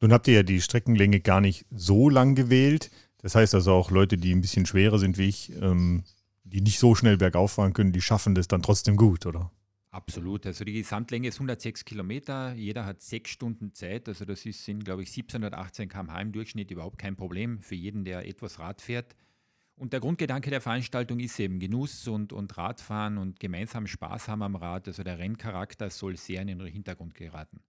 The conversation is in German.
Nun habt ihr ja die Streckenlänge gar nicht so lang gewählt. Das heißt also auch Leute, die ein bisschen schwerer sind wie ich, ähm, die nicht so schnell bergauf fahren können, die schaffen das dann trotzdem gut, oder? Absolut. Also die Gesamtlänge ist 106 Kilometer. Jeder hat sechs Stunden Zeit. Also das ist, sind, glaube ich, 1718 km/h im Durchschnitt überhaupt kein Problem für jeden, der etwas Rad fährt. Und der Grundgedanke der Veranstaltung ist eben Genuss und, und Radfahren und gemeinsam Spaß haben am Rad. Also der Renncharakter soll sehr in den Hintergrund geraten.